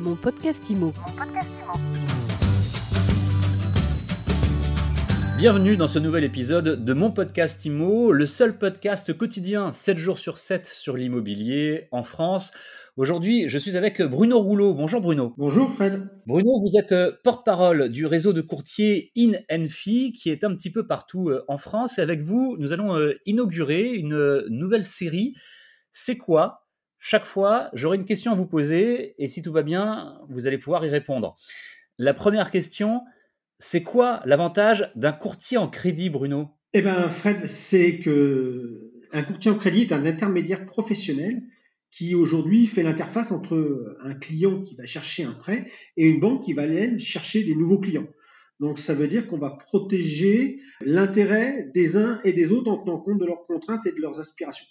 Mon podcast IMO. Bienvenue dans ce nouvel épisode de mon podcast IMO, le seul podcast quotidien 7 jours sur 7 sur l'immobilier en France. Aujourd'hui, je suis avec Bruno Rouleau. Bonjour Bruno. Bonjour Fred. Bruno, vous êtes euh, porte-parole du réseau de courtiers InFi qui est un petit peu partout euh, en France. Et avec vous, nous allons euh, inaugurer une nouvelle série. C'est quoi? Chaque fois, j'aurai une question à vous poser et si tout va bien, vous allez pouvoir y répondre. La première question, c'est quoi l'avantage d'un courtier en crédit, Bruno? Eh bien, Fred, c'est que un courtier en crédit est un intermédiaire professionnel qui aujourd'hui fait l'interface entre un client qui va chercher un prêt et une banque qui va aller chercher des nouveaux clients. Donc ça veut dire qu'on va protéger l'intérêt des uns et des autres en tenant compte de leurs contraintes et de leurs aspirations.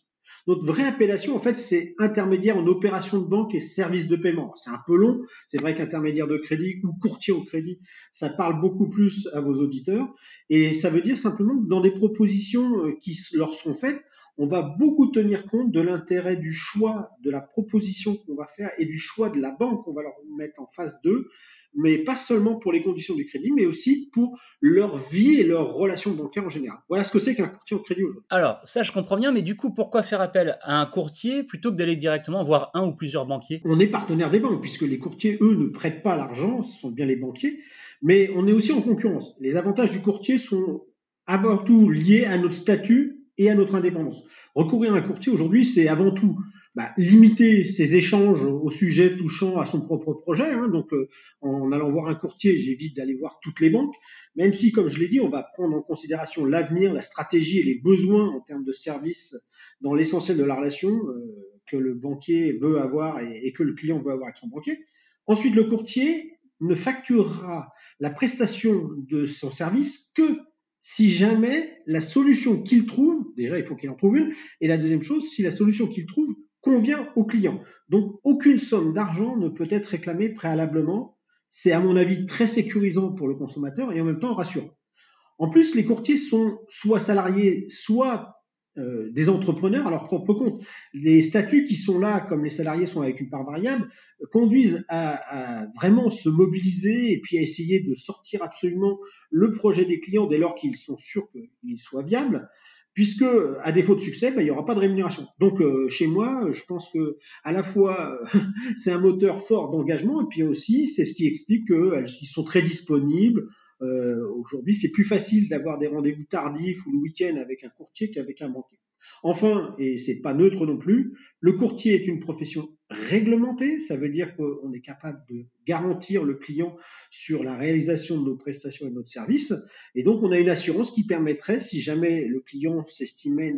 Notre vraie appellation, en fait, c'est intermédiaire en opération de banque et service de paiement. C'est un peu long. C'est vrai qu'intermédiaire de crédit ou courtier au crédit, ça parle beaucoup plus à vos auditeurs. Et ça veut dire simplement que dans des propositions euh, qui leur sont faites, on va beaucoup tenir compte de l'intérêt du choix de la proposition qu'on va faire et du choix de la banque qu'on va leur mettre en face d'eux, mais pas seulement pour les conditions du crédit, mais aussi pour leur vie et leurs relations bancaires en général. Voilà ce que c'est qu'un courtier au crédit aujourd'hui. Alors, ça je comprends bien, mais du coup, pourquoi faire appel à un courtier plutôt que d'aller directement voir un ou plusieurs banquiers? On est partenaire des banques, puisque les courtiers, eux, ne prêtent pas l'argent, ce sont bien les banquiers, mais on est aussi en concurrence. Les avantages du courtier sont avant tout liés à notre statut et à notre indépendance. Recourir à un courtier aujourd'hui, c'est avant tout bah, limiter ses échanges au sujet touchant à son propre projet. Hein. donc, euh, en allant voir un courtier, j'évite d'aller voir toutes les banques, même si, comme je l'ai dit, on va prendre en considération l'avenir, la stratégie et les besoins en termes de services dans l'essentiel de la relation euh, que le banquier veut avoir et, et que le client veut avoir avec son banquier. Ensuite, le courtier ne facturera la prestation de son service que si jamais la solution qu'il trouve, déjà il faut qu'il en trouve une, et la deuxième chose, si la solution qu'il trouve convient au client. Donc aucune somme d'argent ne peut être réclamée préalablement. C'est à mon avis très sécurisant pour le consommateur et en même temps rassurant. En plus, les courtiers sont soit salariés, soit euh, des entrepreneurs à leur propre compte. Les statuts qui sont là, comme les salariés sont avec une part variable, conduisent à, vraiment se mobiliser et puis à essayer de sortir absolument le projet des clients dès lors qu'ils sont sûrs qu'il soit viable. Puisque, à défaut de succès, ben, il n'y aura pas de rémunération. Donc, euh, chez moi, je pense que à la fois c'est un moteur fort d'engagement, et puis aussi c'est ce qui explique qu'ils sont très disponibles, euh, aujourd'hui, c'est plus facile d'avoir des rendez-vous tardifs ou le week-end avec un courtier qu'avec un banquier. Enfin, et c'est pas neutre non plus, le courtier est une profession réglementée. Ça veut dire qu'on est capable de garantir le client sur la réalisation de nos prestations et de notre service. Et donc, on a une assurance qui permettrait, si jamais le client s'estimait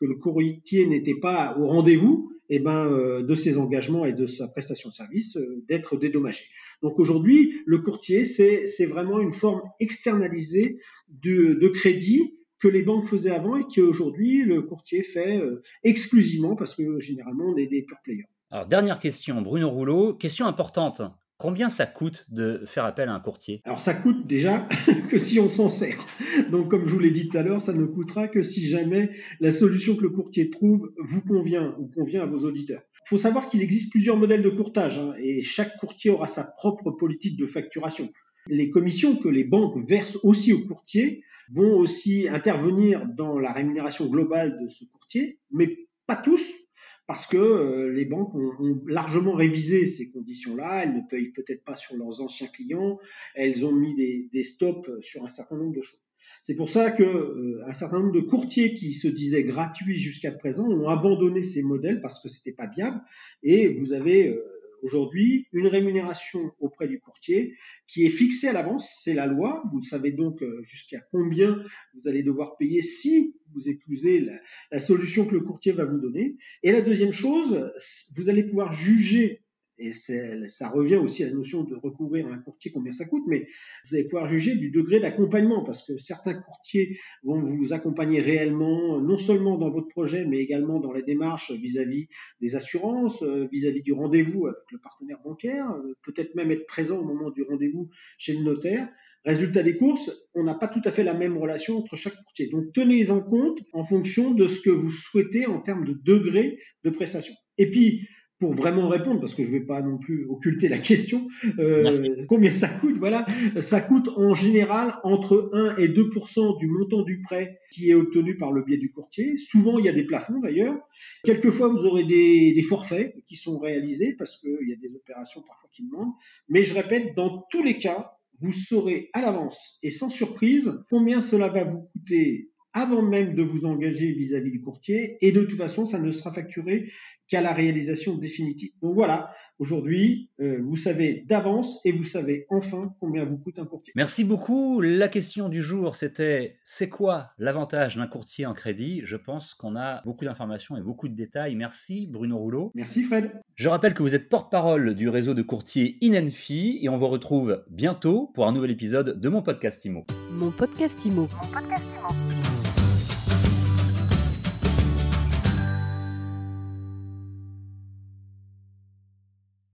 que le courtier n'était pas au rendez-vous, eh ben, euh, de ses engagements et de sa prestation de service, euh, d'être dédommagé. Donc aujourd'hui, le courtier, c'est vraiment une forme externalisée de, de, crédit que les banques faisaient avant et qu'aujourd'hui le courtier fait euh, exclusivement parce que généralement on est des pure players. Alors dernière question, Bruno Rouleau, question importante. Combien ça coûte de faire appel à un courtier? Alors ça coûte déjà que si on s'en sert. Donc comme je vous l'ai dit tout à l'heure, ça ne coûtera que si jamais la solution que le courtier trouve vous convient ou convient à vos auditeurs. Il faut savoir qu'il existe plusieurs modèles de courtage hein, et chaque courtier aura sa propre politique de facturation. Les commissions que les banques versent aussi aux courtiers vont aussi intervenir dans la rémunération globale de ce courtier, mais pas tous, parce que euh, les banques ont, largement révisé ces conditions-là. Elles ne payent peut-être pas sur leurs anciens clients. Elles ont mis des, stops sur un certain nombre de choses. C'est pour ça que euh, un certain nombre de courtiers qui se disaient gratuits jusqu'à présent ont abandonné ces modèles parce que c'était pas viable. Et vous avez euh, aujourd'hui une rémunération auprès du courtier qui est fixée à l'avance, c'est la loi. Vous savez donc euh, jusqu'à combien vous allez devoir payer si vous épousez la, solution que le courtier va vous donner. Et la deuxième chose, vous allez pouvoir juger et ça revient aussi à la notion de recouvrir un courtier, combien ça coûte, mais vous allez pouvoir juger du degré d'accompagnement, parce que certains courtiers vont vous accompagner réellement, non seulement dans votre projet, mais également dans les démarches vis-à-vis des assurances, euh, vis-à-vis du rendez-vous avec le partenaire bancaire, euh, peut-être même être présent au moment du rendez-vous chez le notaire. Résultat des courses, on n'a pas tout à fait la même relation entre chaque courtier. Donc tenez en compte en fonction de ce que vous souhaitez en termes de degré de prestation. Et puis, pour vraiment répondre, parce que je ne vais pas non plus occulter la question, euh, combien ça coûte Voilà, ça coûte en général entre 1 et 2% du montant du prêt qui est obtenu par le biais du courtier. Souvent, il y a des plafonds d'ailleurs. Quelquefois, vous aurez des, des forfaits qui sont réalisés parce qu'il y a des opérations parfois qui demandent. Mais je répète, dans tous les cas, vous saurez à l'avance et sans surprise combien cela va vous coûter avant même de vous engager vis-à-vis du courtier. Et de toute façon, ça ne sera facturé qu'à la réalisation définitive. Donc voilà, aujourd'hui, euh, vous savez d'avance et vous savez enfin combien vous coûte un courtier. Merci beaucoup. La question du jour, c'était c'est quoi l'avantage d'un courtier en crédit? Je pense qu'on a beaucoup d'informations et beaucoup de détails. Merci Bruno Rouleau. Merci Fred. Je rappelle que vous êtes porte-parole du réseau de courtiers Inenfi et on vous retrouve bientôt pour un nouvel épisode de mon podcast IMO. Mon podcast IMO. Mon podcast